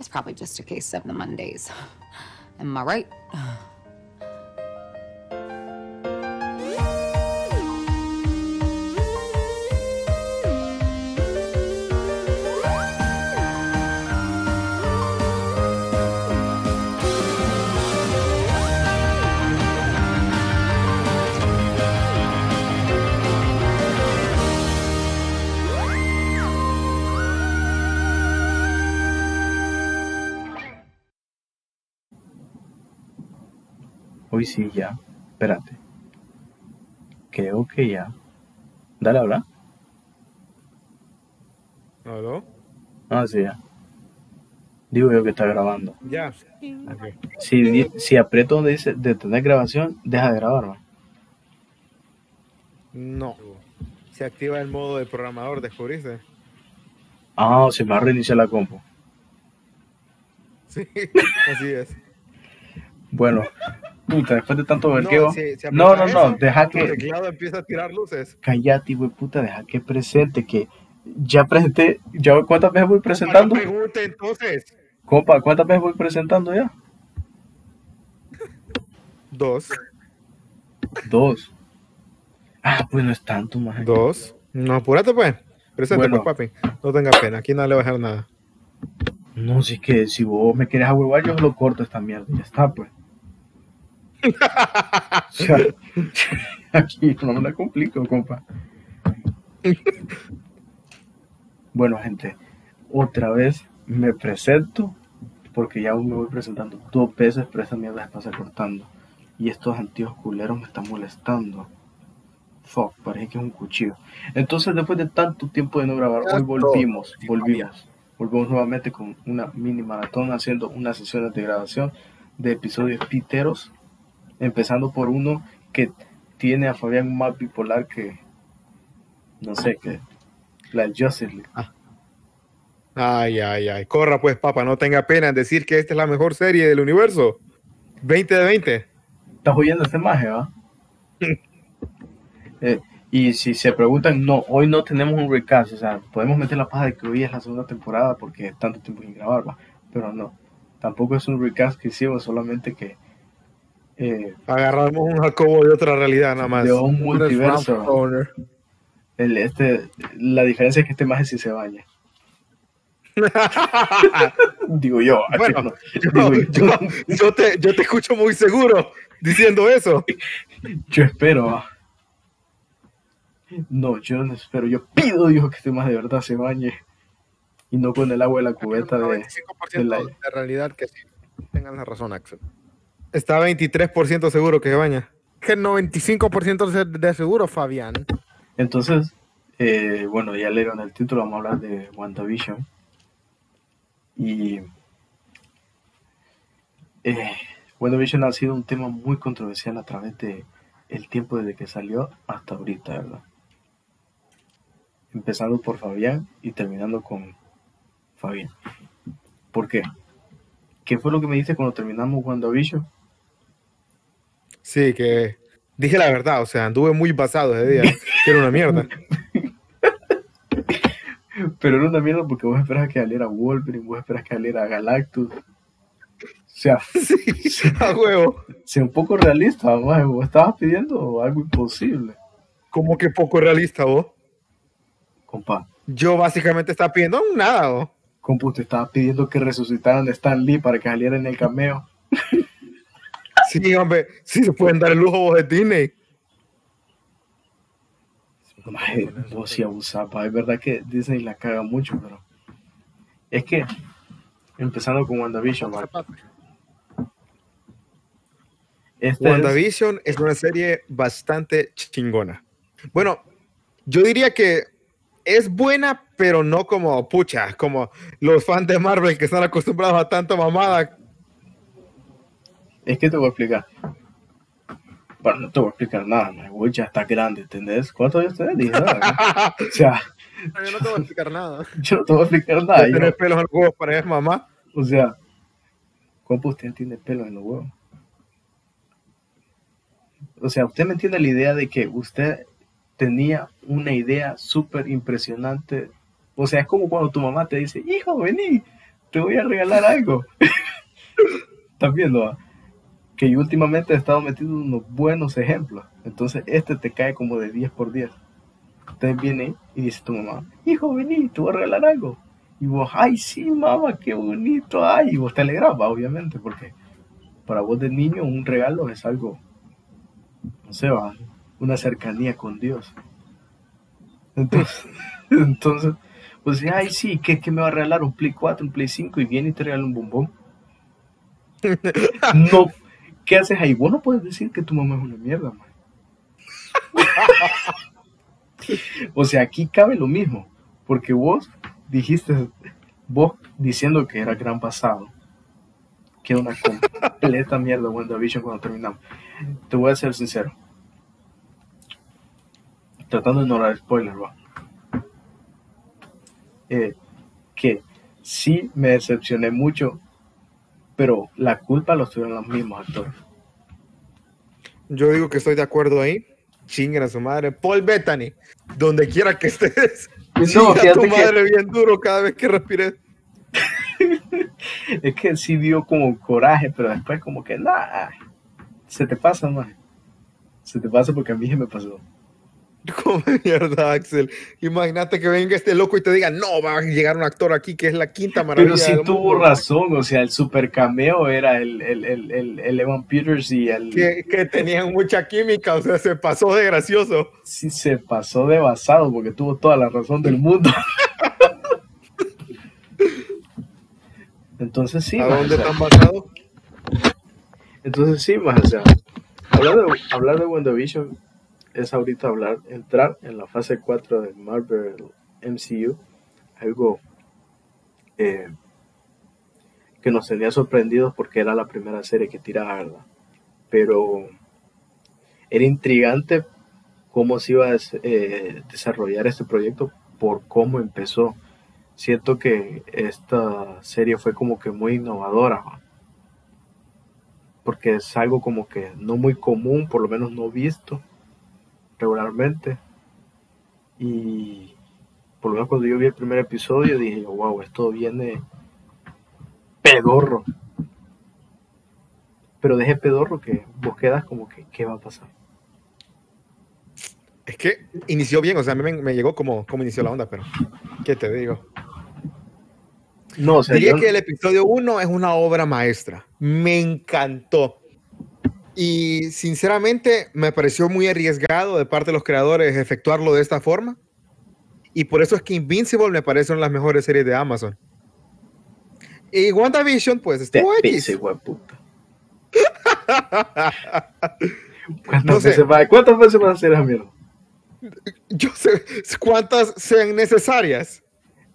It's probably just a case of the Mondays. Am I right? Hoy sí, ya. Espérate. Creo que ya. Dale, habla. ¿Aló? Ah, sí, ya. Digo yo que está grabando. Ya. Ok. Si, si aprieto donde dice detener grabación, deja de grabar. No. Se activa el modo de programador, ¿descubriste? Ah, se me va a reiniciar la compu. Sí, así es. Bueno, puta, después de tanto vergueo. si- si No, no, no, deja tu que. teclado empieza a tirar luces. Callate, güey, puta, deja que presente, que ya presenté. ¿Ya cuántas veces voy presentando? Ahora pregunte entonces. Compa, ¿cuántas veces voy presentando ya? Dos. Dos. Ah, pues no es tanto, más. Dos. No, apúrate pues. Presente Bueno. pues, papi. No tenga pena. Aquí no le va a dejar nada. No, si es que si vos me querés ahuevar, yo lo corto esta mierda. Ya está, pues. Aquí no me la complico, compa. Bueno, gente, otra vez me presento, porque ya me voy presentando dos veces, pero esa mierda se pasa cortando. Y estos antiguos culeros me están molestando. Fuck, parece que es un cuchillo. Entonces, después de tanto tiempo de no grabar, hoy volvimos, volvimos. Volvemos nuevamente con una mini maratón haciendo unas sesiones de grabación de episodios piteros, empezando por uno que tiene a Fabián más bipolar que, no sé, que la Justice League. Ay, ay, ay. Corra pues, papá. No tenga pena en decir que esta es la mejor serie del universo. 20 de 20. ¿Estás oyendo este maje, va? Eh, y si se preguntan, no, hoy no tenemos un recast, o sea, podemos meter la paja de que hoy es la segunda temporada porque es tanto tiempo sin grabar, va, pero no, tampoco es un recast que hicimos, solamente que eh, Agarramos un Jacobo de otra realidad nada más. de un multiverso, el, este, la diferencia es que este maje sí se baña, digo yo, Bueno, no, yo, digo yo, yo- yo te, yo te escucho muy seguro diciendo eso. yo espero, va. no, yo no espero, yo pido Dios que este maje de verdad se bañe y no con el agua de la cubeta de... 95% de la- de realidad que sí. Tengan la razón, Axel. Está 23% seguro que se baña. Que 95% de- de seguro, Fabián. Entonces, eh, bueno, ya leyeron el título, vamos a hablar de WandaVision. Y eh, WandaVision ha sido un tema muy controversial a través de el tiempo desde que salió hasta ahorita, ¿verdad? Empezando por Fabián y terminando con Fabián. ¿Por qué? ¿Qué fue lo que me dice cuando terminamos WandaVision? Sí, que dije la verdad, o sea, anduve muy basado ese día. que era una mierda. Pero era una mierda porque vos esperas que saliera Wolverine, vos esperas que saliera Galactus. O sea, Sí, a huevo. sea un poco realista, vos estabas pidiendo algo imposible, Como que poco realista, vos. compa. Yo básicamente estaba pidiendo nada, vos. Compa, usted estaba pidiendo que resucitaran a Stan Lee para que saliera en el cameo. Sí, hombre, sí se pueden dar el lujo Disney. Maje, vos sí abusabas. Es verdad que Disney la caga mucho, pero es que, empezando con WandaVision, maje, esta es- WandaVision es una serie bastante chingona. Bueno, yo diría que es buena, pero no como pucha, como los fans de Marvel que están acostumbrados a tanta mamada. Es que te voy a explicar. Bueno, no te voy a explicar nada, maje, vos ya está grande, ¿entendés? ¿Cuántos años tenés? 19, ¿no? O sea, Yo no te voy a explicar nada. yo no te voy a explicar nada. yo- Tener pelos en los huevos para mamá. O sea, compa, usted tiene pelo en los huevos. O sea, usted me entiende la idea de que usted tenía una idea súper impresionante. O sea, es como cuando tu mamá te dice, hijo, vení, te voy a regalar algo. ¿Estás viendo? Que yo últimamente he estado metiendo unos buenos ejemplos. Entonces, este te cae como de 10 por 10. Entonces viene y dice tu mamá, hijo, vení, te voy a regalar algo. Y vos, ay, sí, mamá, qué bonito, ay. Y vos te alegras, obviamente, porque para vos de niño un regalo es algo, no sé, va, una cercanía con Dios. Entonces, entonces pues ay, sí, ¿qué, qué me va a regalar? ¿Un Play 4, un Play 5? Y viene y te regala un bombón. No, ¿qué haces ahí? Vos no puedes decir que tu mamá es una mierda, man. O sea, aquí cabe lo mismo, porque vos dijiste, vos diciendo que era gran pasado, que era una completa mierda WandaVision cuando terminamos. Te voy a ser sincero, tratando de no dar spoilers, va. Eh, que sí me decepcioné mucho, pero la culpa lo tuvieron los mismos actores. Yo digo que estoy de acuerdo ahí. Chinguen a su madre. Paul Bettany, donde quiera que estés. No, a tu que- madre bien duro cada vez que respires. Es que sí dio como coraje, pero después como que nada, se te pasa, más. Se te pasa porque a mí se me pasó. Como mierda, Axel. Imagínate que venga este loco y te diga, no, va a llegar un actor aquí que es la quinta maravilla. Pero sí del tuvo mundo". razón, o sea, el super cameo era el, el, el, el, Evan Peters y el... Que, que tenían mucha química, o sea, se pasó de gracioso. Sí se pasó de basado porque tuvo toda la razón del mundo. Entonces sí, ¿A dónde o sea, están basados? entonces sí, ma, o sea, hablar de, hablar de WandaVision es ahorita hablar, entrar en la fase 4 de Marvel MCU, algo eh, que nos tenía sorprendidos porque era la primera serie que tiraba, ¿verdad? Pero era intrigante cómo se iba a eh, desarrollar este proyecto por cómo empezó. Siento que esta serie fue como que muy innovadora, ¿va? porque es algo como que no muy común, por lo menos no visto regularmente. Y por lo menos cuando yo vi el primer episodio dije, wow, esto viene pedorro. Pero deje pedorro que vos quedas como que, ¿qué va a pasar? Es que inició bien, o sea, a mí me, me llegó como, como inició la onda, pero ¿qué te digo? No, o sea, Diría yo- que el episodio 1 es una obra maestra. Me encantó. Y sinceramente me pareció muy arriesgado de parte de los creadores efectuarlo de esta forma. Y por eso es que Invincible me parece una de las mejores series de Amazon. Y WandaVision, pues estuvo X. ¿Cuántas, No sé. veces va, ¿Cuántas veces vas a hacer esa mierda? Yo sé cuántas sean necesarias.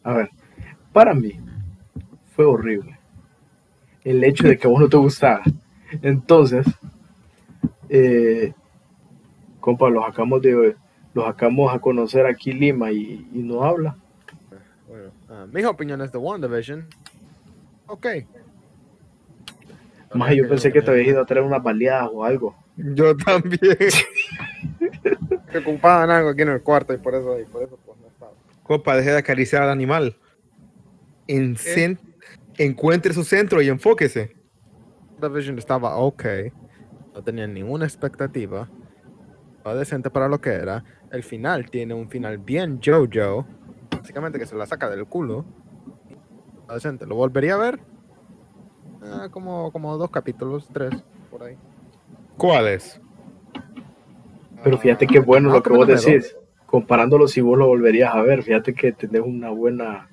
A ver, para mí fue horrible el hecho de que a vos no te gustara. Entonces, eh, compa, los sacamos de los sacamos a conocer aquí Lima y, y no habla. Bueno, ah, mis opiniones de WandaVision. Ok. Más yo pensé que te habías ido a traer unas baleadas o algo. Yo también. Que ocupaban algo aquí en el cuarto y por eso, y por eso pues no estaba. Compa, deje de acariciar al animal. En encuentre su centro y enfóquese. WandaVision estaba ok. No tenía ninguna expectativa. Estaba decente para lo que era. El final tiene un final bien JoJo. Básicamente que se la saca del culo. Está decente. ¿Lo volvería a ver? Ah, como, como dos capítulos, tres, por ahí. ¿Cuál es? Pero fíjate qué bueno Ah, lo que vos que decís. Comparándolo si vos lo volverías a ver, fíjate que tenés una buena,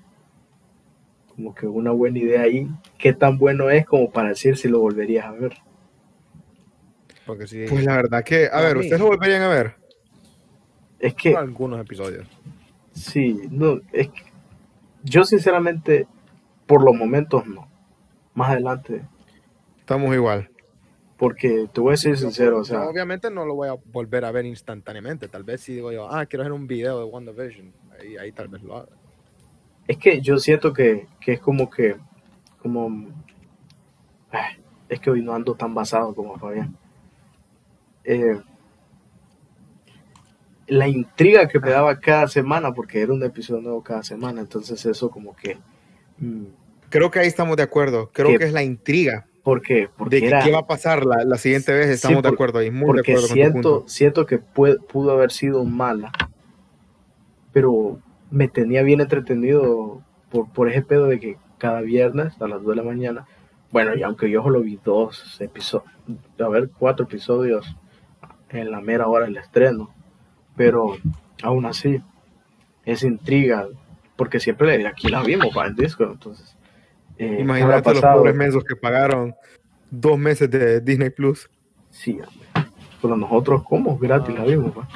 como que una buena idea ahí. ¿Qué tan bueno es como para decir si lo volverías a ver? Porque sí, Pues la verdad que, a ver, mí. ¿ustedes lo volverían a ver? Es que algunos episodios. Sí, no, es que yo sinceramente, por los momentos no. Más adelante, Estamos igual. porque te voy a decir sincero, o Yo sea, obviamente no lo voy a volver a ver instantáneamente. Tal vez si digo yo, ah, quiero hacer un video de WandaVision. Ahí, ahí tal vez lo haga. es que yo siento que, que es como que, como, ay, es que hoy no ando tan basado como Fabián. Eh, la intriga que me daba cada semana, porque era un episodio nuevo cada semana, entonces eso como que mm, Creo que ahí estamos de acuerdo. Creo Que- que es la intriga. Porque de que era- qué va a pasar la, la siguiente vez. Estamos Sí, de acuerdo ahí. Muy de acuerdo con siento, punto. siento que puede- pudo haber sido mala, pero me tenía bien entretenido por, por ese pedo de que cada viernes a las 2 de la mañana, bueno, y aunque yo solo vi dos episodios, a ver, cuatro episodios en la mera hora del estreno, pero aún así, esa intriga, porque siempre le- aquí la vimos para el disco, entonces. eh, Imagínate los pobres mensos que pagaron dos meses de Disney Plus. Sí, pero nosotros, ¿cómo? Gratis la vimos, pues.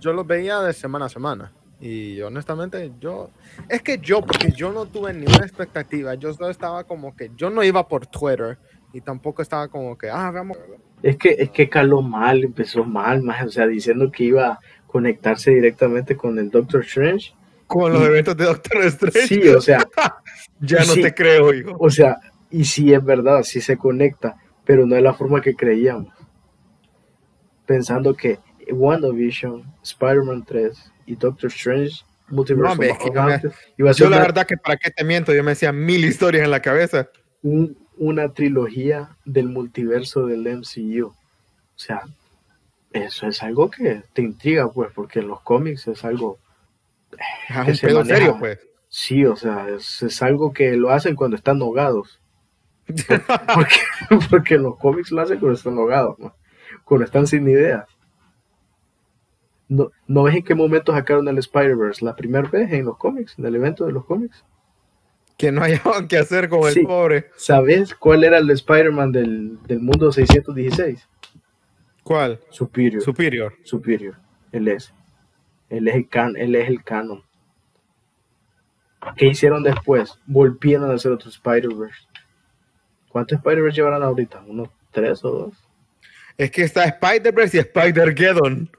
Yo los veía de semana a semana. Y honestamente, yo. Es que yo, porque yo no tuve ninguna expectativa. Yo solo estaba como que. Yo no iba por Twitter. Y tampoco estaba como que. Ah, veamos. Es que, es que caló mal, empezó mal, más, o sea, diciendo que iba a conectarse directamente con el Doctor Strange. Con los Y- eventos de Doctor Strange. Sí, o sea, ya no sí. te creo, hijo. o sea, y sí es verdad, sí se conecta, pero no es la forma que creíamos. Pensando que WandaVision, Spider-Man 3 y Doctor Strange, Multiverse No, es que yo me- Madness, iba a ser Yo la verdad que para qué te miento, yo me hacía mil historias en la cabeza. Un- una trilogía del multiverso del MCU. O sea, eso es algo que te intriga, pues, porque en los cómics es algo Es Que un se pedo maneja. serio, pues. Sí, o sea, es, es algo que lo hacen cuando están ahogados. Porque, porque en los cómics lo hacen cuando están ahogados, ¿no? cuando están sin ideas. No, ¿No ves en qué momento sacaron el Spider-Verse? La primera vez en los cómics, en el evento de los cómics. Que no hallaban qué hacer con el pobre. ¿Sabes cuál era el Spider-Man del, del mundo 616? ¿Cuál? Superior. Superior. Superior. Él es. Él es el, can, él es el canon. ¿Qué hicieron después? Volvieron a hacer otro Spider-Verse. ¿Cuántos Spider-Verse llevarán ahorita? ¿Unos tres o dos? Es que está Spider-Verse y Spider-Geddon.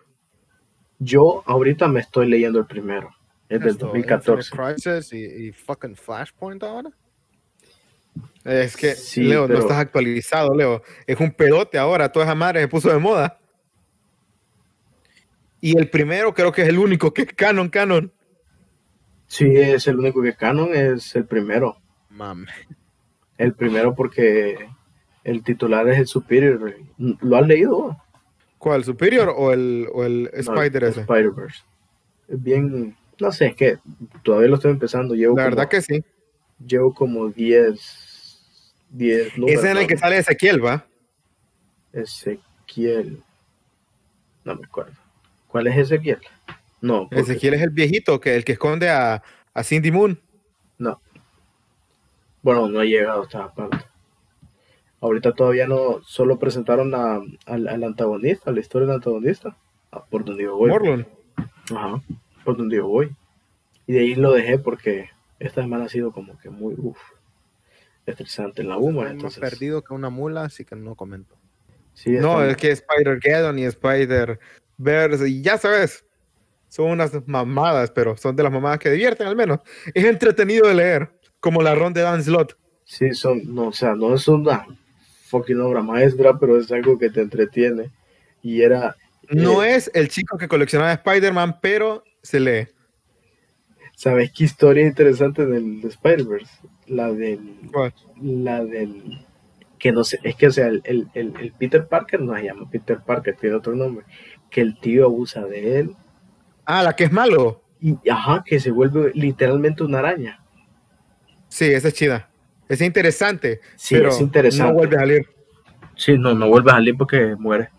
Yo ahorita me estoy leyendo el primero. Es del Esto, 2014. Infinite Crisis y, y fucking Flashpoint ahora. Es que, Sí, Leo, pero- no estás actualizado, Leo. Es un pedote ahora. Toda esa madre se puso de moda. Y el primero creo que es el único que es canon, canon. Sí, es el único que es canon, es el primero. Mame. El primero porque el titular es el Superior. ¿Lo has leído? ¿Cuál? ¿Superior o el, o el No, Spider el ese? Spider-Verse. Es bien, no sé, es que todavía lo estoy empezando. Llevo La como- verdad que sí. Llevo como 10, 10 números. Ese es en el que sale Ezequiel, ¿va? Ezequiel. No me acuerdo. ¿Cuál es Ezequiel? No, porque- Ezequiel es el viejito, que el que esconde a, a Cindy Moon. no. Bueno, no he llegado a esta parte. Ahorita todavía no, solo presentaron a- al, al antagonista, la historia del antagonista. Ah, por donde yo voy. Morlun. Ajá, por donde yo voy. Y de ahí lo dejé porque esta semana ha sido como que muy, uff, estresante en la UMA. Más Entonces, perdido que una mula, así que no comento. sí, No, está- es que Spider-Geddon y Spider-Verse, y ya sabes, son unas mamadas, pero son de las mamadas que divierten al menos. Es entretenido de leer, como la ronda de Dan Slot. Sí, son, no, o sea, no es una fucking obra maestra, pero es algo que te entretiene. Y era, No Eh. es el chico que coleccionaba Spider-Man, pero se lee. ¿sabes qué historia interesante del de Spider-Verse? La del, la del, que no sé, es que o sea, el, el, el- el Peter Parker no se llama Peter Parker, tiene otro nombre, que el tío abusa de él Ah, la que es malo. y, ajá, que se vuelve literalmente una araña. Sí, esa es chida. Es interesante. Sí, pero es interesante. No vuelve a salir. Sí, no, no vuelve a salir porque muere.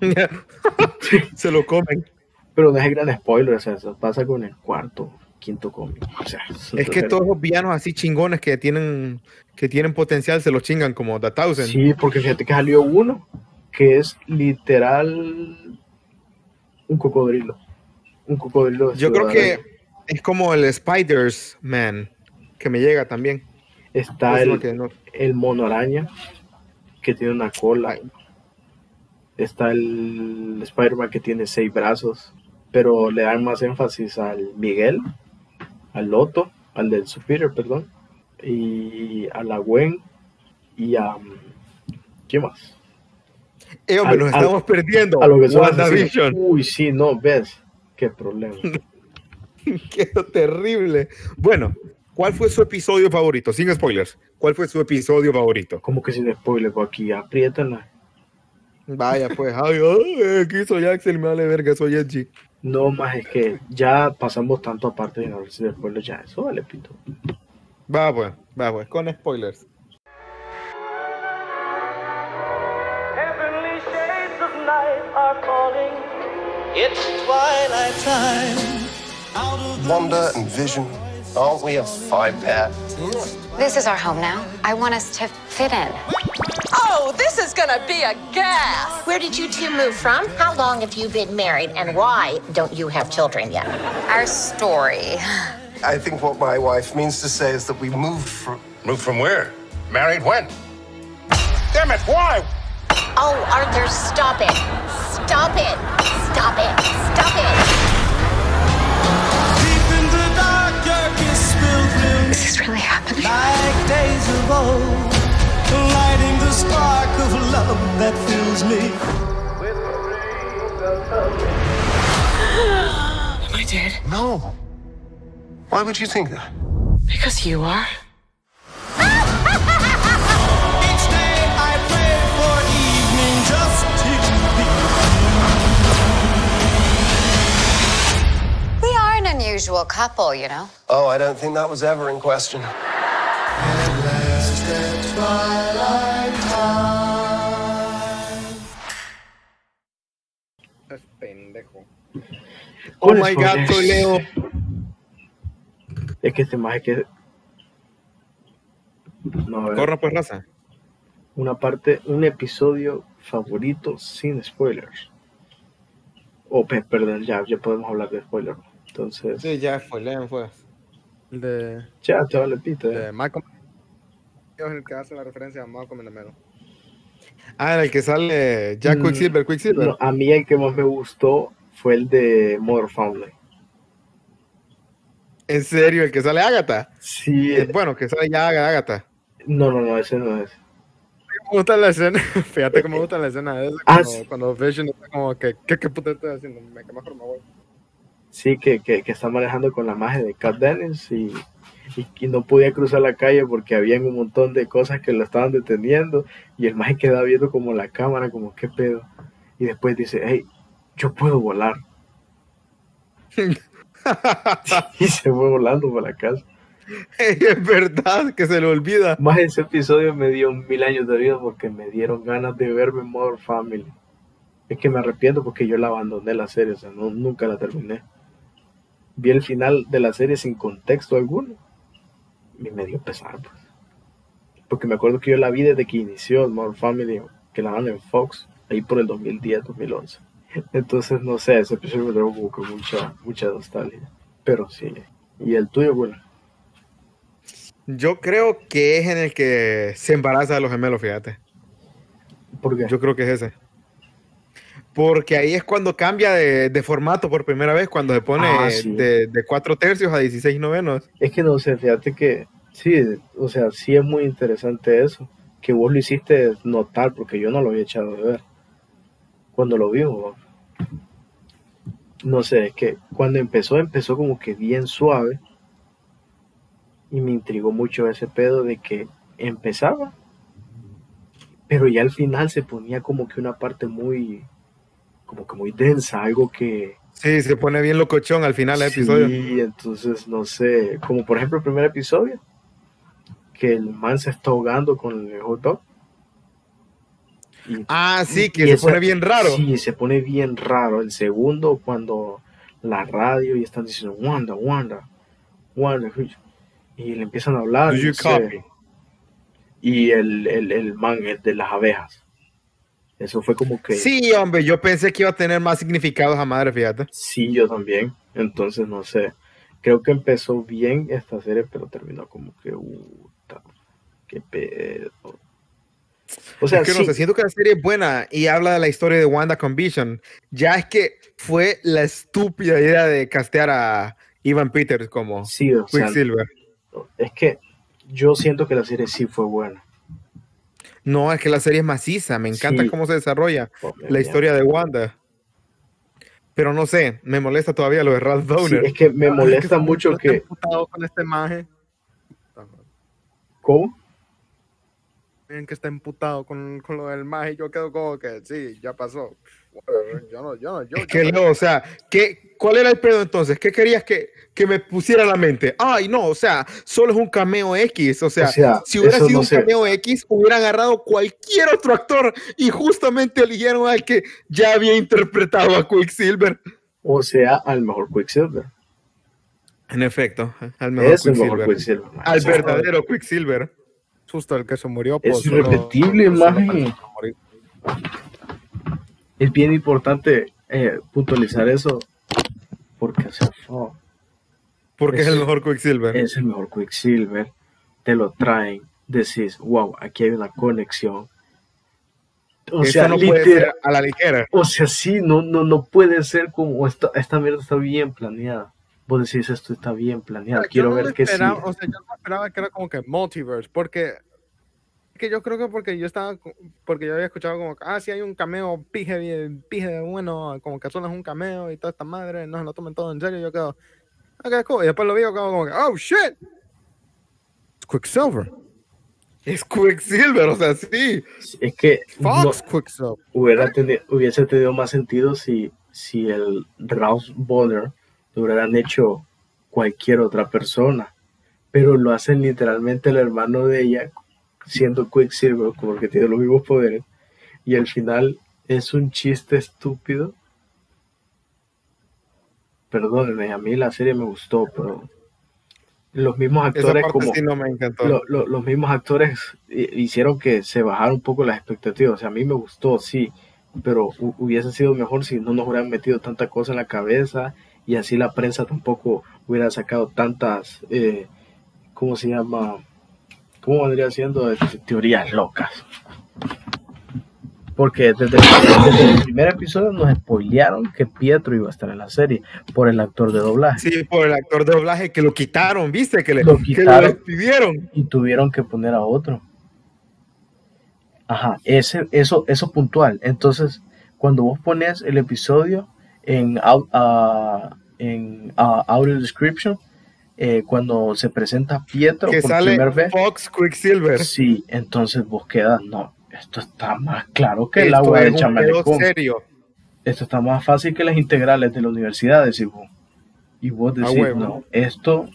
se lo comen. Pero no es el gran spoiler, o sea, eso pasa con el cuarto, quinto cómic. O sea, Es que todos los villanos así chingones que tienen, que tienen potencial se los chingan como The Thousand. Sí, porque fíjate que salió uno que es literal un cocodrilo. Un cocodrilo. Yo creo que es como el Spiders Man, que me llega también. está el, que no- el mono araña que tiene una cola. Está el Spider-Man que tiene seis brazos. Pero le dan más énfasis al Miguel, al Loto, al del Superior, perdón. Y a la Gwen y a. ¿Qué más? Eh, hombre, Al- nos al- estamos perdiendo. A lo que son. Uy, sí, no, ves. Qué problema. Qué terrible. Bueno, ¿cuál fue su episodio favorito? Sin spoilers. ¿Cuál fue su episodio favorito? Como que sin spoiler, pues aquí apriétala. Vaya, pues, ay, ay, aquí soy Axel, me vale verga, soy Edgy. No más es que ya pasamos tanto aparte de no sin spoiler, ya eso vale pito. Va, pues, va, pues, con spoilers. Heavenly shades of night are calling. It's twilight time. Out of the Wonder and Vision. Aren't we a five pair? This is our home now. I want us to fit in. Oh, this is gonna be a gas! Where did you two move from? How long have you been married? And why don't you have children yet? Our story. I think what my wife means to say is that we moved from. Moved from where? Married when? Damn it, why? Oh, Arthur, stop it. Stop it. Stop it. Stop it. deep in the dark, your kiss will thrill This is really happening. like days of old, lighting the spark of love that fills me. Am I dead? No. Why would you think that? Because you are? Each day I pray for evening just to be. We are an unusual couple, you know. Oh, I don't think that was ever in question. Oh my god, soy Leo. Es que este más es que. No, Corra pues, raza. una parte, un episodio favorito sin spoilers. O pe- perdón, ya, ya podemos hablar de spoilers. Entonces, Sí, ya fue, Leon fue. El de, ya te vale pito. de eh. Malcolm. Es el que hace la referencia a Malcolm in the Middle. Ah, en el que sale Jack Mm, Quicksilver, Quicksilver. No, a mí el que más me gustó fue el de Mother Family. En serio, el que sale Agatha. Sí, Eh, Bueno, que sale ya Agatha. no, no, no, ese no es. Me gusta la escena. Fíjate cómo me gusta la escena esa. Ah, Cuando, sí. cuando Vision está como que, ¿qué, qué puta estoy haciendo? Me, mejor me voy. Sí, que, que, que está manejando con la magia de Cat Dennis y, y, y no podía cruzar la calle porque habían un montón de cosas que lo estaban deteniendo y el maje quedaba viendo como la cámara, como qué pedo. Y después dice, hey, yo puedo volar. y se fue volando para la casa. es verdad que se le olvida. Más ese episodio me dio mil años de vida porque me dieron ganas de verme Mother Family. Es que me arrepiento porque yo la abandoné la serie, o sea, no, nunca la terminé. Vi el final de la serie sin contexto alguno y me dio pesar, pues. Porque me acuerdo que yo la vi desde que inició Mother Family, que la dan en Fox, ahí por el 2010, 2011. Entonces, no sé, ese episodio me trajo como que mucha, mucha nostalgia. Pero sí. ¿Y el tuyo, bueno? Yo creo que es en el que se embaraza a los gemelos, fíjate. Porque Yo creo que es ese. Porque ahí es cuando cambia de, de formato por primera vez, cuando se pone Ah, sí. de, de 4 tercios a 16 novenos. Es que no sé, fíjate que sí, o sea, sí es muy interesante eso, que vos lo hiciste notar porque yo no lo había echado de ver. Cuando lo vimos, no sé, es que cuando empezó, empezó como que bien suave y me intrigó mucho ese pedo de que empezaba, pero ya al final se ponía como que una parte muy, como que muy densa, algo que, Sí, se pone bien locochón al final del episodio. Sí, entonces no sé, como por ejemplo el primer episodio, que el man se está ahogando con el hot dog. Y- Ah, sí, que se esa- pone bien raro. Sí, se pone bien raro. El segundo, cuando la radio y están diciendo Wanda, Wanda, Wanda, y le empiezan a hablar. Do you no sé. copy? Y el, el, el man el de las abejas. Eso fue como que. Sí, hombre, yo pensé que iba a tener más significados a madre, fíjate. Sí, yo también. Entonces, no sé. Creo que empezó bien esta serie, pero terminó como que. Uh, qué pedo. O sea, es que sí, no sé, siento que la serie es buena y habla de la historia de Wanda con Vision. Ya es que fue la estúpida idea de castear a Ivan Peters como sí, o sea, Quicksilver. es que yo siento que la serie sí fue buena. No, es que la serie es maciza. Me encanta Sí. cómo se desarrolla la historia de Wanda. Pero no sé, me molesta todavía lo de Ralph Sí, Downer. es que me molesta mucho que. con este maje. ¿Cómo? Miren que está emputado con, con lo del más y yo quedo como que sí, ya pasó. Yo no, yo no, yo, Es que yo- no, o sea, ¿qué, ¿cuál era el pedo entonces? ¿Qué querías que, que me pusiera a la mente? Ay, no, o sea, solo es un cameo X. O sea, O sea, si hubiera sido no un sé. cameo X, hubiera agarrado cualquier otro actor y justamente eligieron al que ya había interpretado a Quicksilver. O sea, al mejor Quicksilver. En efecto, al mejor Es el Quicksilver. mejor Quicksilver. man. Al verdadero Quicksilver. Susto el que se murió. Es pues, irrepetible, maje. morir. Es bien importante eh, puntualizar eso. Porque, o sea, fuck, Porque es, Es- el mejor Quicksilver. es el mejor Quicksilver. Te lo traen. Decís, wow, aquí hay una conexión. O Eso sea, no puede literal- ser a la ligera. O sea, sí, no, no, no puede ser como esta, esta mierda está bien planeada. Vos decís, esto está bien planeado. Yo Quiero no ver que sí. O sea, yo no esperaba que era como que multiverse, porque que yo creo que porque yo estaba, porque yo había escuchado como, que, ah, sí hay un cameo, pije, bien- pije, bueno, como que solo es un cameo y toda esta madre, no se lo tomen todo en serio, yo quedo, ok, cool, y después lo vi yo quedo como que, oh, shit, it's Quicksilver, Es Quicksilver, o sea, sí. Es que no- Fox Quicksilver, hubiera teni- hubiese tenido más sentido si, si el Ralph Bonner lo hubieran hecho cualquier otra persona. Pero lo hacen literalmente el hermano de ella, siendo Quicksilver, como que tiene los mismos poderes. Y al final es un chiste estúpido. Perdónenme, a mí la serie me gustó, pero los mismos actores como sí no me encantó. lo- lo- los mismos actores hi- hicieron que se bajaran un poco las expectativas. O sea, a mí me gustó, sí, pero hu- hubiese sido mejor si no nos hubieran metido tanta cosa en la cabeza y así la prensa tampoco hubiera sacado tantas, eh, ¿cómo se llama? ¿Cómo vendría siendo? Teorías locas. Porque desde, desde el primer episodio nos spoilearon que Pietro iba a estar en la serie por el actor de doblaje. Sí, por el actor de doblaje que lo quitaron, ¿viste? Que, le, Lo que quitaron. lo despidieron. y tuvieron que poner a otro. Ajá, ese, eso, eso puntual. Entonces, cuando vos pones el episodio en, ah, en ah, audio description, eh, cuando se presenta Pietro Que por sale primera vez, Fox Quicksilver. sí, entonces vos quedas, no, esto está más claro que el agua del pedo chamelecón. serio. Esto está más fácil que las integrales de la universidad, decís vos. Y vos A decís, no, esto,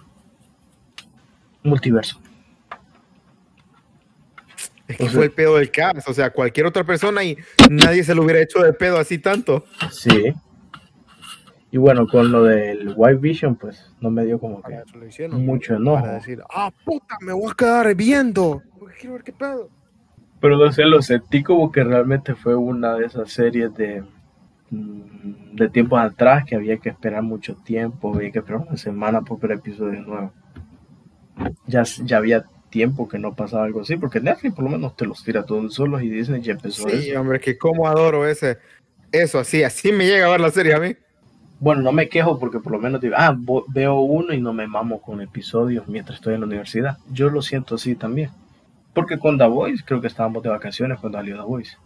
multiverso. Es que O sea- fue el pedo del cast. O sea, cualquier otra persona y nadie se lo hubiera hecho de pedo así tanto. Sí. Y bueno, con lo del White Vision, pues no me dio como que lo hicieron, mucho enojo. para decir, ah, puta, me voy a quedar viendo, porque quiero ver qué pedo. Pero no sé, lo sentí como que realmente fue una de esas series de, mm, de tiempos atrás que había que esperar mucho tiempo, había que esperar una semana por ver episodios nuevos. Ya, ya había tiempo que no pasaba algo así, porque Netflix por lo menos te los tira todos solos y Disney ya empezó Sí, eso. hombre, que cómo adoro ese. Eso, así, así me llega a ver la serie a mí. Bueno, no me quejo porque por lo menos digo, ah, veo uno y no me mamo con episodios mientras estoy en la universidad. Yo lo siento así también. Porque con The Voice, creo que estábamos de vacaciones cuando salió The Voice.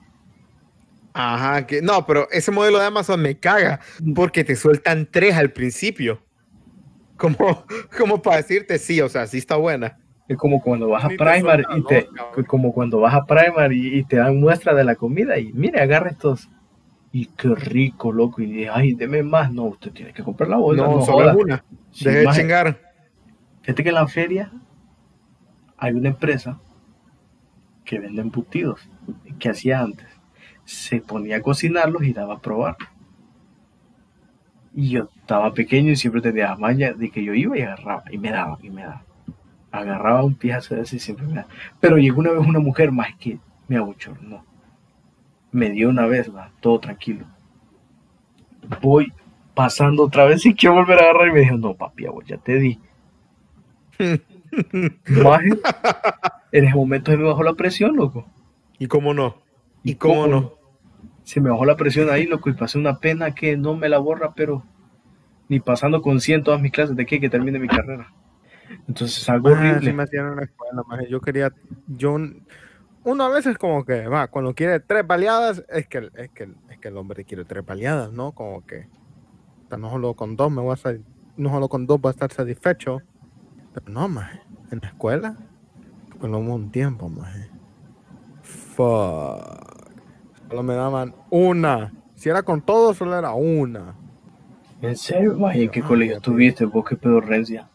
Ajá, que no, pero ese modelo de Amazon me caga porque te sueltan tres al principio. Como, como para decirte sí, o sea, sí está buena. Es como cuando vas a Primar y te, como cuando vas a Primar y, y te dan muestra de la comida y mire, agarra estos. Y qué rico, loco. Y dice, ay, deme más. No, usted tiene que comprar la bolsa. No, No, solo es una. Sí, Deje de maje. chingar. Fíjate que en la feria hay una empresa que vende embutidos. que hacía antes? Se ponía a cocinarlos y daba a probar. Y yo estaba pequeño y siempre tenía la maña de que yo iba y agarraba, y me daba, y me daba. Agarraba un pijazo de ese y siempre me daba. Pero llegó una vez una mujer más que me abochornó. Me dio una vez, va, todo tranquilo. Voy pasando otra vez y quiero volver a agarrar y me dijo, no, papi, vos ya te di. Maje, en ese momento se me bajó la presión, loco. ¿Y cómo no? ¿Y cómo no? Se me bajó la presión ahí, loco, y pasé una pena que no me la borra, pero ni pasando con 100 todas mis clases de aquí que termine mi carrera. Entonces es algo Ah, sí horrible. me hacían en la escuela, maje. Yo quería, yo, uno a veces como que, va, cuando quiere tres baleadas, es que, es que, es que el hombre quiere tres baleadas, ¿no? Como que, no solo con dos me voy a sa- no solo con dos voy a estar satisfecho, pero no, maje, en la escuela, Bueno, hubo un tiempo, maje. Fuck. Solo me daban una. Si era con todo, solo era una. ¿En serio? Maje, ¿en qué Ah, colegio ya, estuviste? ¿Vos qué pedorrencia?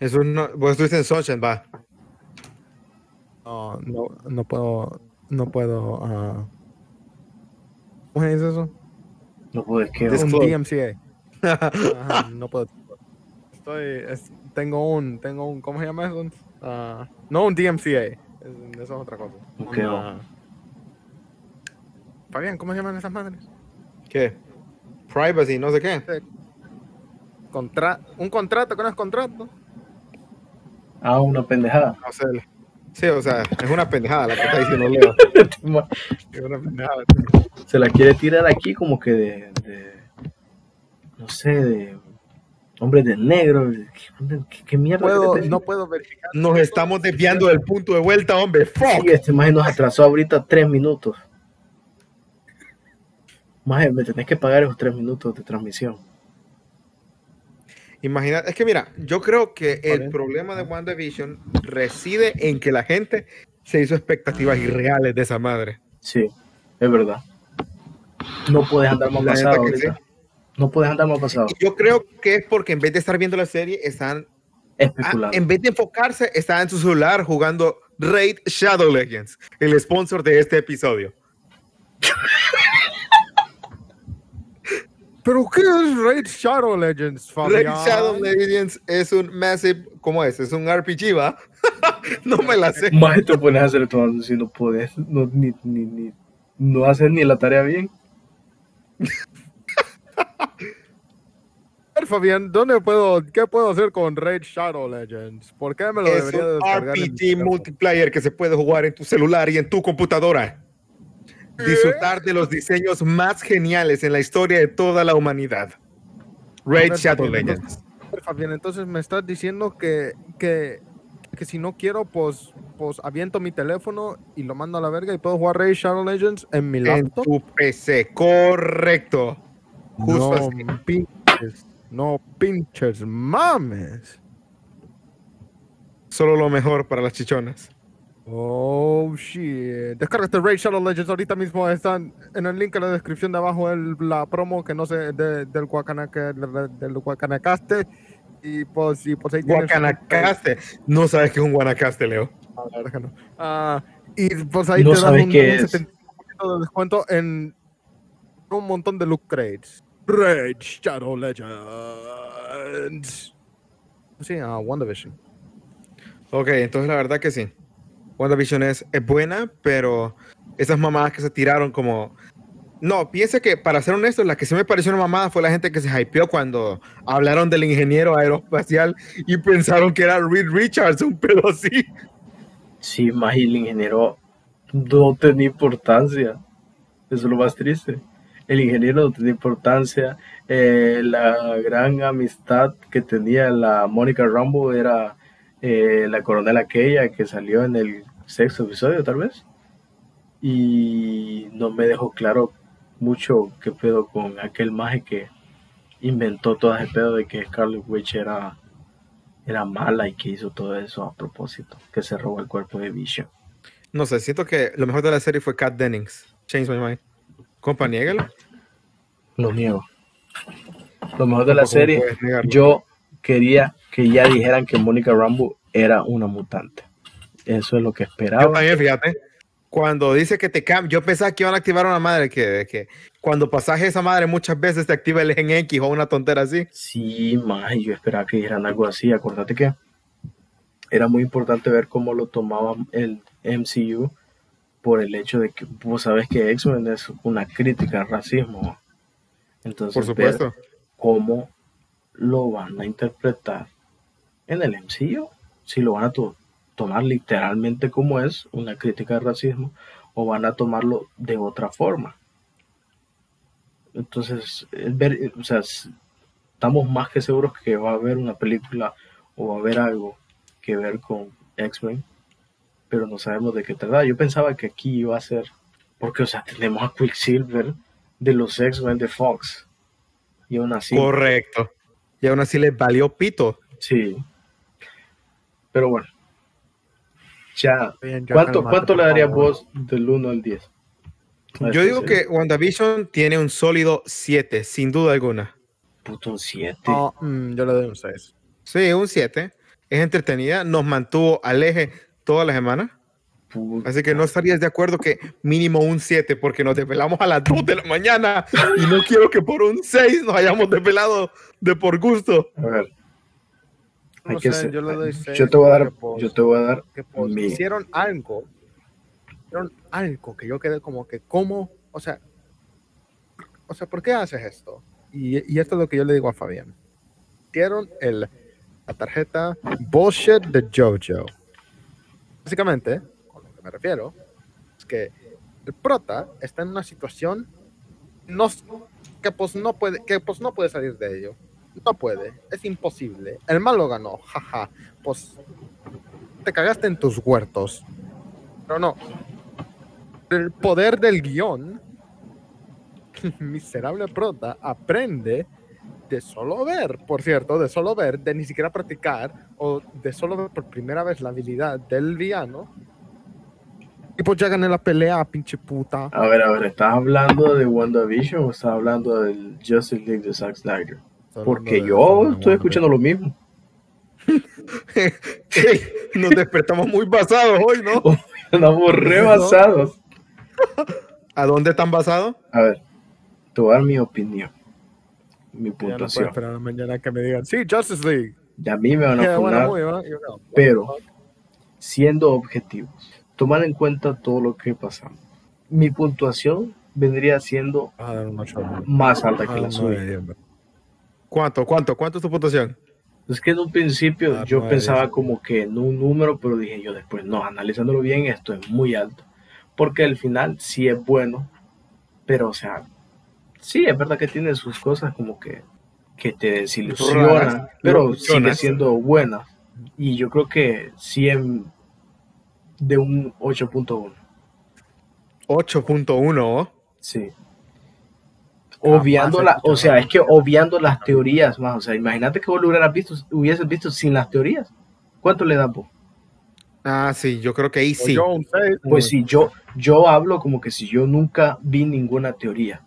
Eso no, vos estuviste en Sunshine, va. No, no, no puedo. No puedo. ah, ¿Cómo dice eso? No puedes que... Un. DMCA. Ajá, no puedo. Estoy. es- tengo un. Tengo un. ¿Cómo se llama eso? Ah, no un DMCA. es- Eso es otra cosa. Ok, Una- Fabián, ¿cómo se llaman esas madres? ¿Qué? Privacy, no sé qué. Contra un contrato que no es contrato. Ah, una pendejada. No sé. Sí, o sea, es una pendejada la que está diciendo Leo. Es una pendejada. Se la quiere tirar aquí como que de... de- no sé, de... Hombre de negro. ¿Qué, qué- qué mierda? Puedo- no puedo verificar. Nos estamos desviando del punto de vuelta, hombre. Fuck. Sí, este maje nos atrasó ahorita tres minutos. Maje, me tenés que pagar esos tres minutos de transmisión. Imagina, es que mira, yo creo que el problema de WandaVision reside en que la gente se hizo expectativas irreales de esa madre. Sí, es verdad. No puedes andar más La pasado. No puedes andar más pasado. Y yo creo que es porque en vez de estar viendo la serie, están, ah, Especulando. en vez de enfocarse, están en su celular jugando Raid Shadow Legends, el sponsor de este episodio. ¿Pero qué es Raid Shadow Legends, Raid Fabián? Shadow Legends es un massive, ¿cómo es? Es un RPG, ¿va? no me la sé. Maje, te pones a hacer todo si no puedes. No, ni, ni, ni, no haces ni la tarea bien. A ver, Fabián, ¿dónde puedo, qué puedo hacer con Raid Shadow Legends? ¿Por qué me lo Es debería un descargar RPG multiplayer que se puede jugar en tu celular y en tu computadora. Disfrutar de los diseños más geniales en la historia de toda la humanidad. Raid ver, Shadow Legends. Fabián, entonces me estás diciendo que, que, que si no quiero, pues, pues aviento mi teléfono y lo mando a la verga y puedo jugar Raid Shadow Legends en mi En laptop. tu PC, correcto. Justo no así. pinches, no pinches mames. Solo lo mejor para las chichonas. Oh shit. Descárgate Raid Shadow Legends ahorita mismo. Están en el link en la descripción de abajo el, la promo que no sé de- del Guacanaca, del Guacanacaste. Y pues, y pues ahí tienes. Guacanacaste. No sabes qué es un guanacaste, Leo. Ah, la verdad que no. Ah, y pues ahí No te dan un, un es. 75% de descuento en un montón de loot crates. Raid Shadow Legends. Sí, a WandaVision. Ok, entonces la verdad que sí. WandaVision es, es buena, pero esas mamadas que se tiraron como... No, piensa que, para ser honesto, la que sí me pareció una mamada fue la gente que se hypeó cuando hablaron del ingeniero aeroespacial y pensaron que era Reed Richards, un pedo así. Sí, maje, el ingeniero no tenía importancia. Eso es lo más triste. El ingeniero no tenía importancia. Eh, la gran amistad que tenía la Mónica Rambo era eh, la coronel aquella que salió en el sexto episodio, tal vez. Y no me dejó claro mucho qué pedo con aquel maje que inventó todo ese pedo de que Scarlet Witch era, era mala y que hizo todo eso a propósito, que se robó el cuerpo de Vision. No sé, siento que lo mejor de la serie fue Kat Dennings. Change my mind. Compa, niégalo. Lo niego. Lo mejor de la serie, yo quería que ya dijeran que Mónica Rambo era una mutante. Eso es lo que Yo esperaba. también, fíjate. Cuando dice que te cambia, yo pensaba que iban a activar una madre que, que cuando pasaje esa madre muchas veces te activa el gen X o una tontera así. Sí, más, yo esperaba que dijeran algo así. Acuérdate que era muy importante ver cómo lo tomaba el MCU por el hecho de que vos sabes que X-Men es una crítica al racismo. Entonces, Por ver supuesto. cómo lo van a interpretar en el MCU. Si lo van a to- tomar literalmente como es una crítica al racismo o van a tomarlo de otra forma. Entonces, es ver, o sea, estamos más que seguros que va a haber una película o va a haber algo que ver con X-Men, pero no sabemos de qué trata. Yo pensaba que aquí iba a ser, porque, o sea, tenemos a Quicksilver de los X-Men de Fox. Y aún así, Correcto. Y aún así les valió pito. sí. Pero bueno, Ya. Bien, ¿Cuánto, cuánto le darías vos del 1 al 10? A Yo digo serie. que WandaVision tiene un sólido 7, sin duda alguna. Puto un 7. No, mm, yo le doy un 6. Sí, un 7. Es entretenida, nos mantuvo al eje toda la semana. Así que no estarías de acuerdo que mínimo un 7 porque nos desvelamos a las 2 de la mañana y no quiero que por un 6 nos hayamos desvelado de por gusto. A ver. Hay No que sé, ser- yo le doy yo te voy a dar, yo te voy a dar mi- hicieron algo, hicieron algo que yo quedé como que, ¿cómo? O sea, o sea, ¿por qué haces esto? Y, y esto es lo que yo le digo a Fabián. Hicieron el, la tarjeta bullshit de JoJo. Básicamente, me refiero, es que el prota está en una situación no, que, pues, no puede, que pues no puede salir de ello. No puede, es imposible. El malo ganó, jaja. Pues te cagaste en tus huertos. Pero no. El poder del guion, miserable prota aprende de solo ver, por cierto, de solo ver, de ni siquiera practicar, o de solo ver por primera vez la habilidad del villano. Y pues ya gané la pelea, pinche puta. A ver, a ver, ¿estás hablando de WandaVision o estás hablando del Justice League de Zack Snyder? Porque de- yo estoy escuchando lo mismo. Nos despertamos muy basados hoy, ¿no? Andamos rebasados. ¿A dónde están basados? A ver, te voy a dar mi opinión, mi Ya no puedo puntuación. esperar a la mañana que me digan, sí, Justice League. Y a mí me van a Qué buena funar, movie, ¿va? Yo no. pero siendo objetivos, tomar en cuenta todo lo que pasamos. Mi puntuación vendría siendo Vas a dar un ocho. más alta Ah, que la suya. ¿Cuánto? ¿Cuánto? ¿Cuánto es tu puntuación? Es que en un principio Ah, yo pensaba como que en un número, pero dije yo después, no, analizándolo bien, esto es muy alto. Porque al final sí es bueno, pero o sea, sí, es verdad que tiene sus cosas como que, que te desilusionan, pero sigue siendo buena. Y yo creo que 100 de un 8.1. 8.1. ¿oh? Sí. Obviando la, o sea, es que obviando las teorías más, o sea, imagínate que vos lo hubieras visto, hubieses visto sin las teorías. ¿Cuánto le das vos? Ah, sí, yo creo que ahí sí. Seis. Pues si yo, yo hablo como que si yo nunca vi ninguna teoría.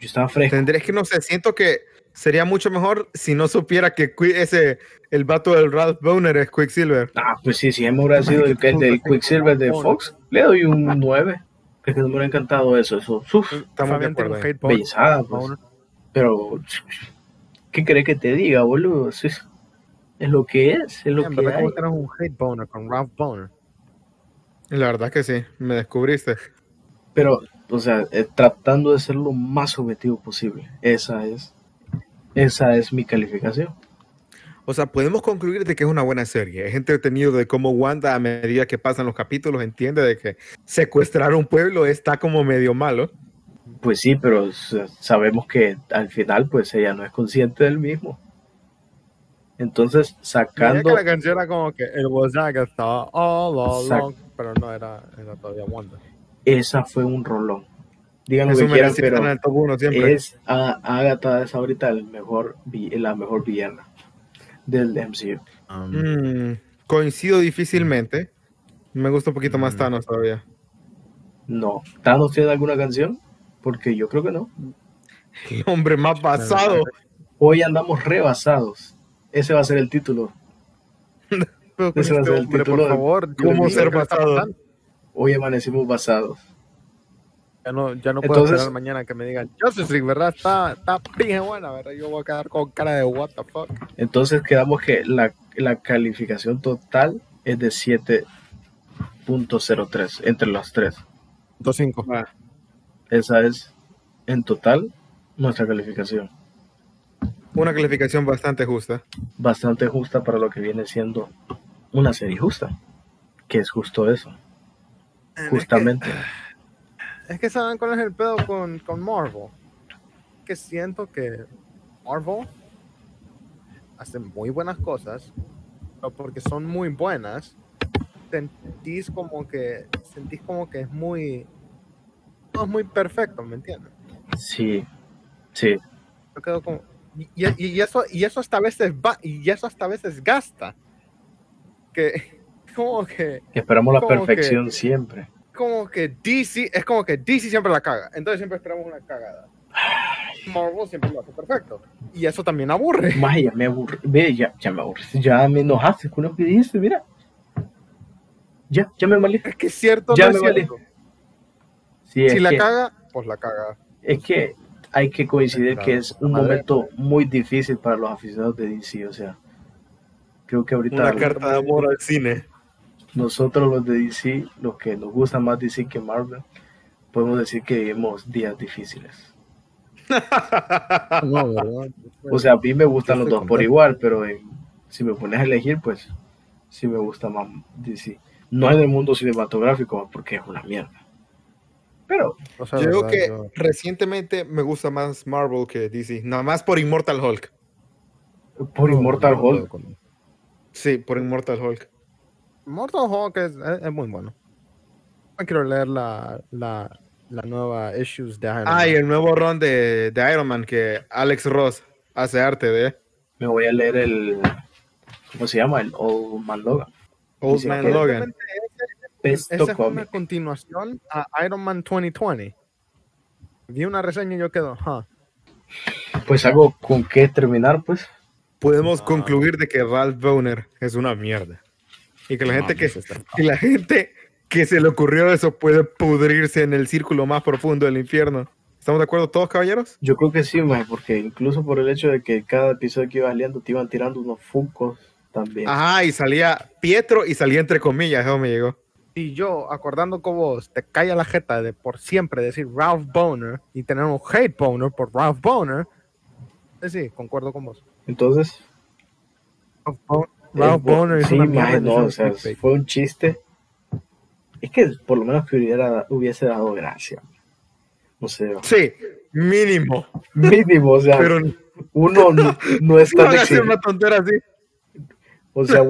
Yo estaba fresco. Tendré que no sé, siento que sería mucho mejor si no supiera que ese el vato del Ralph Boner es Quicksilver. Ah, pues sí, si me hubiera sido el, el del Quicksilver de Fox, le doy un 9. Es que me hubiera encantado eso, eso. Uf, Estamos de acuerdo. un ahí. hate boner. bellezada, pues. Pero, ¿qué crees que te diga, boludo? Sí, Es lo que es, es lo En que verdad que hay. un hate boner con Ralph Boner. La verdad que sí, me descubriste. Pero, o sea, eh, tratando de ser lo más objetivo posible. Esa es, esa es mi calificación. O sea, podemos concluir de que es una buena serie. Es entretenido de cómo Wanda, a medida que pasan los capítulos, entiende de que secuestrar un pueblo está como medio malo. Pues sí, pero sabemos que al final, pues ella no es consciente del mismo. Entonces, sacando, que la canción era como que was Agatha all along, pero no era, era todavía Wanda. esa fue un rolón. Digan lo que quieran, en pero el top uno siempre. es a- Agatha es ahorita el mejor, vi- la mejor villana del MCU. Mm, coincido difícilmente. Me gusta un poquito más Mm. Thanos todavía. No. ¿Thanos tiene alguna canción? Porque yo creo que no. El hombre más basado. Hoy andamos rebasados. Ese va a ser el título. Ese va a este ser el hombre, título por de favor, cómo ser ¿qué le está basado. Hoy amanecimos basados. Ya no, ya no puedo Entonces- esperar mañana que me digan Justice League, ¿verdad? Está, está bien buena, ¿verdad? Yo voy a quedar con cara de what the fuck. Entonces quedamos que la, la calificación total es de 7.03 entre los tres. 2.5. Ah, Esa es en total nuestra calificación. Una calificación bastante justa. Bastante justa para lo que viene siendo una serie justa. Que es justo eso. Justamente. Es que saben cuál es el pedo con, con Marvel. Que siento que Marvel hace muy buenas cosas, pero porque son muy buenas, sentís como que sentís como que es muy no es muy perfecto, ¿me entiendes? Sí. Sí. Yo quedo como y, y- eso y eso hasta a veces va y eso hasta a veces gasta que como que, Esperamos la que- perfección siempre. Como que DC, es como que DC siempre la caga. Entonces siempre esperamos una cagada. Marvel siempre lo hace perfecto. Y eso también aburre. Más ya me aburrí. Ve, ya, ya me aburrí. Ya me enojaste con lo que dijiste, mira. Ya, ya me malé. Es que es cierto, Ya no me cierto. Sí, es Si la que- caga, pues la caga. Es que hay que coincidir Claro, que es un madre. momento muy difícil para los aficionados de DC, o sea, creo que ahorita Una carta de amor al cine. Nosotros los de DC, los que nos gusta más DC que Marvel, podemos decir que vivimos días difíciles. No, ¿verdad? O sea, a mí me gustan los dos por igual, pero eh, si me pones a elegir, pues sí me gusta más DC. No en el mundo cinematográfico, porque es una mierda. Pero O sea, Yo creo ¿verdad? que Yo- recientemente me gusta más Marvel que DC. Nada más por Immortal Hulk. por no, Immortal no Hulk, Sí, por Immortal Hulk. Mortal Hulk es, es- es muy bueno. No quiero leer la, la, la nueva issues de Iron Ah, Man. y el nuevo ron de, de Iron Man que Alex Ross hace arte de me voy a leer el. ¿Cómo se llama? El Old Man Logan. Old Man que- Logan. Esa es una continuación a Iron Man 2020. Vi una reseña y yo quedo, huh. Pues algo con qué terminar, pues. Podemos concluir de que Ralph Boner es una mierda. Y que la gente que, que la gente que se le ocurrió eso puede pudrirse en el círculo más profundo del infierno. ¿Estamos de acuerdo todos, caballeros? Yo creo que sí, maje, porque incluso por el hecho de que cada episodio que ibas leyendo te iban tirando unos funcos también. Ajá, y salía Pietro y salía entre comillas, eso me llegó. Y yo, acordando con vos, te cae a la jeta de por siempre decir Ralph Boner y tener un hate boner por Ralph Boner. eh, sí, concuerdo con vos. Entonces, Ralph, Bo- eh, Ralph Boner es sí, no, o sea, fue un chiste. Es que por lo menos que hubiera, hubiese dado gracia. No sé, Sí, mínimo. mínimo, o sea, Pero no uno no, no es tan van a hacer una tontera así. O sea,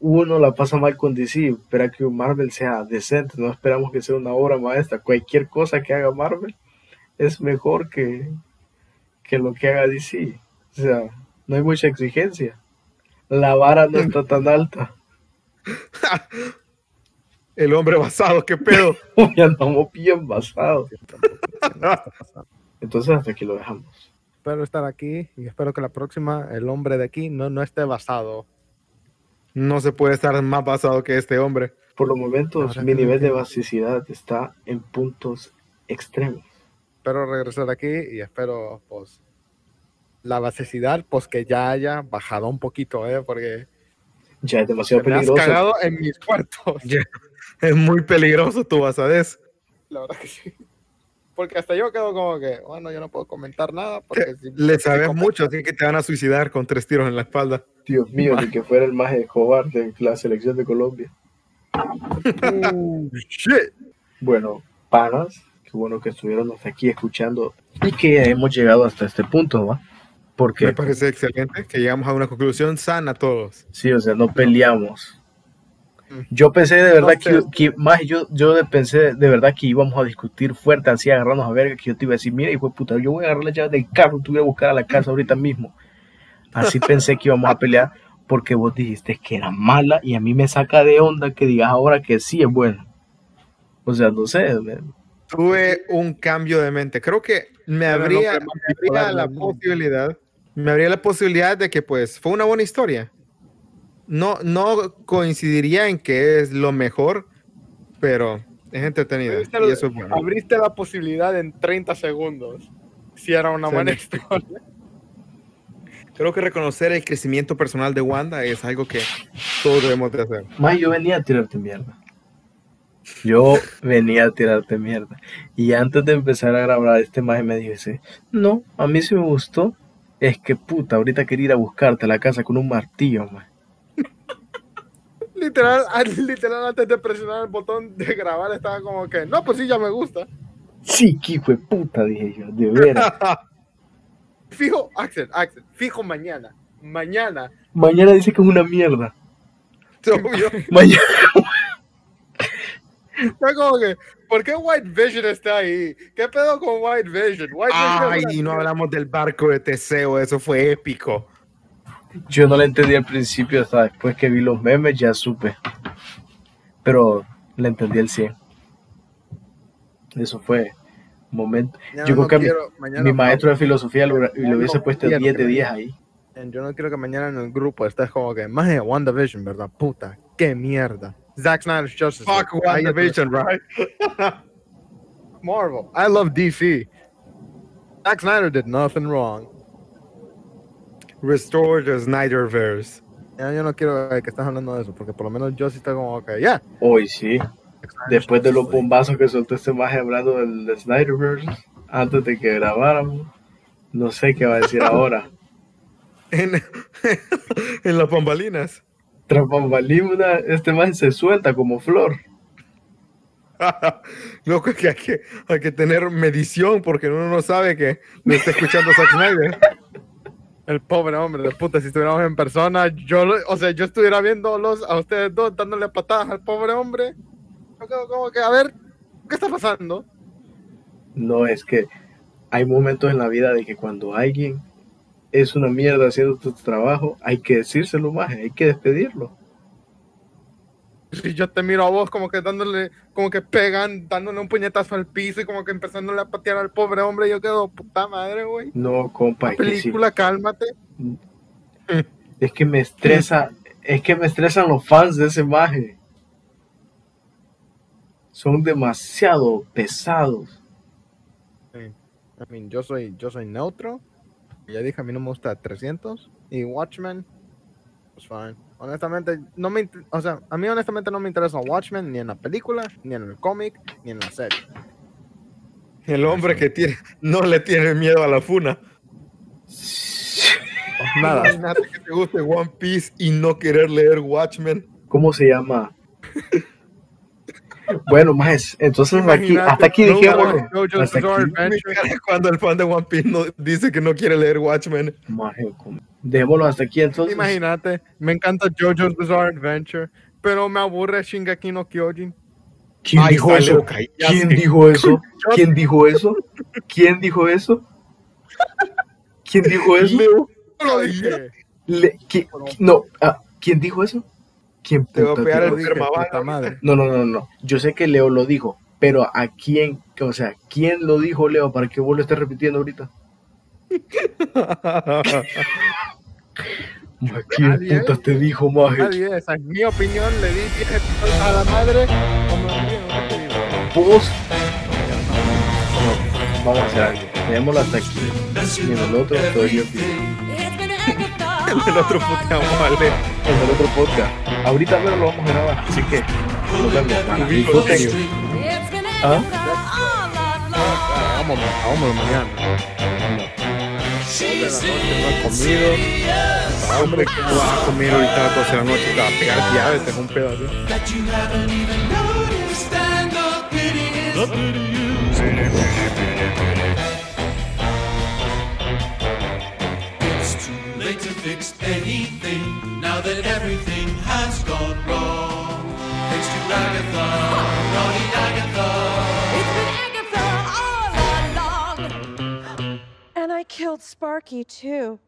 uno la pasa mal con DC, espera que Marvel sea decente, no esperamos que sea una obra maestra. Cualquier cosa que haga Marvel es mejor que, que lo que haga DC. O sea, no hay mucha exigencia. La vara no está tan alta. El hombre basado, qué pedo. Ya andamos bien basados. Entonces hasta aquí lo dejamos. Espero estar aquí y espero que la próxima, el hombre de aquí, no, no esté basado. No se puede estar más basado que este hombre. Por los momentos, Ahora mi que nivel de basicidad está en puntos extremos. Espero regresar aquí y espero, pues, la basicidad, pues, que ya haya bajado un poquito, ¿eh? Porque Ya es demasiado me has peligroso. cagado en mis cuartos. Ya. Es muy peligroso tu basadez. La verdad que sí. Porque hasta yo quedo como que, bueno, yo no puedo comentar nada. Porque si- Le sabes mucho, así que te van a suicidar con tres tiros en la espalda. Dios mío, ni que fuera el más Escobar de la selección de Colombia. Uh, shit. Bueno, panas, qué bueno que estuvieron hasta aquí escuchando y que hemos llegado hasta este punto, ¿va? Porque Me parece excelente que llegamos a una conclusión sana todos. sí, o sea, no peleamos. Yo pensé de verdad No sé. que, que- más yo, yo pensé de verdad que íbamos a discutir fuerte, así agarrarnos a verga, que yo te iba a decir, mira, hijo de puta, yo voy a agarrar la llave del carro, te voy a buscar a la casa ahorita mismo. Así pensé que íbamos a pelear porque vos dijiste que era mala y a mí me saca de onda que digas ahora que sí es buena. O sea, no sé, Tuve un cambio de mente. Creo que me habría bipolar la posibilidad, me habría la posibilidad de que pues fue una buena historia. No, no coincidiría en que es lo mejor, pero es entretenida Abriste, y eso es bueno. abriste la posibilidad en 30 segundos. Si era una Sí, buena historia. Creo que reconocer el crecimiento personal de Wanda es algo que todos debemos de hacer. Más yo venía a tirarte mierda. Yo venía a tirarte mierda. Y antes de empezar a grabar este maje me dice, no, a mí sí me gustó. Es que puta, ahorita quería ir a buscarte a la casa con un martillo, maje. Literal, literal, antes de presionar el botón de grabar, estaba como que, no, pues sí, ya me gusta. Sí, que hijo de puta, dije yo, de veras. Fijo, Axel, Axel, fijo mañana. Mañana. Mañana dice que es una mierda. Obvio. Mañana. Fue como que, ¿por qué White Vision está ahí? ¿Qué pedo con White Vision? White Ay, y no hablamos del barco de Teseo, eso fue épico. Yo no la entendí al principio, hasta después que vi los memes ya supe. Pero la entendí al 100. Eso fue un momento. Mañana Yo creo no que mi- no- maestro de filosofía lo- le no hubiese puesto quiero 10 que de 10 mañana- ahí. Yo no quiero que mañana en el grupo estés como que, más de WandaVision, ¿verdad? Puta, qué mierda. Zack Snyder's Justice Fuck League. WandaVision, right? Marvel. I love DC. Zack Snyder did nothing wrong. Restore the Snyderverse. Ya, yo no quiero eh, que estés hablando de eso, porque por lo menos yo sí estoy como que, ya. Hoy sí. Después de los bombazos que soltó este maje hablando del de Snyderverse, antes de que grabáramos, no sé qué va a decir ahora. En, en las bambalinas. Tras bambalinas, este maje se suelta como flor. Loco, que hay, que hay que tener medición porque uno no sabe que lo está escuchando Zack Snyder. El pobre hombre de puta, si estuviéramos en persona, yo, lo- o sea, yo estuviera viéndolos a ustedes dos dándole patadas al pobre hombre. Como que, a ver, ¿qué está pasando? No, es que hay momentos en la vida de que cuando alguien es una mierda haciendo tu trabajo, hay que decírselo más, hay que despedirlo. Si yo te miro a vos como que dándole, como que pegan, dándole un puñetazo al piso y como que empezándole a patear al pobre hombre, yo quedo, puta madre, güey. No, compa, es que, sí, Película, cálmate. es que me estresa, es que me estresan los fans de ese maje. Son demasiado pesados. I mean, yo soy, yo soy neutro. Ya dije, a mí no me gusta 300. Y Watchmen, pues fine. Honestamente, no me, o sea, a mí honestamente no me interesa Watchmen ni en la película, ni en el cómic, ni en la serie. El hombre que tiene, no le tiene miedo a la funa. Nada. Imagínate que te guste One Piece y no querer leer Watchmen. ¿Cómo se llama? Bueno, más entonces aquí, hasta aquí no, dijimos. JoJo's hasta Bizarre aquí, Cuando el fan de One Piece no- dice que no quiere leer Watchmen. maje, dejémoslo hasta aquí entonces. Imagínate, me encanta JoJo's Bizarre Adventure, pero me aburre Shingeki no Kyojin. ¿Quién dijo eso? ¿Quién dijo eso? ¿Quién dijo eso? ¿Quién dijo eso? ¿Quién dijo eso? Leo, Lo dije. Le- ¿qui- qui- no, ah, ¿quién dijo eso? ¿Quién Te va a pegar dijo el? Dije. No, no, no, no. Yo sé que Leo lo dijo, pero ¿a quién? O sea, ¿quién lo dijo, Leo, para que vos lo estés repitiendo ahorita? ¿Quién Nadie. putas te dijo, maje? Nadie, esa es mi opinión, le di 10 episodios a la madre. Como lo digo, no te digo. Vos. Vamos a hacer algo. Dejémoslo hasta aquí. Y en el otro, todo yo pido. En el otro puteamos a Leo. En el otro podcast. Ahorita pero lo vamos a grabar, así que nos vemos. Disfruten. ¿Ah? Hagámoslo, hagámoslo mañana. La noche, no he comido. Hombre, ¿cómo vas a comer ahorita a las 12 de la noche? Te va a pegar diabetes, un pedo así. It's too fix anything now that everything has gone wrong. Thanks to Agatha, naughty Agatha. And I killed Sparky, too.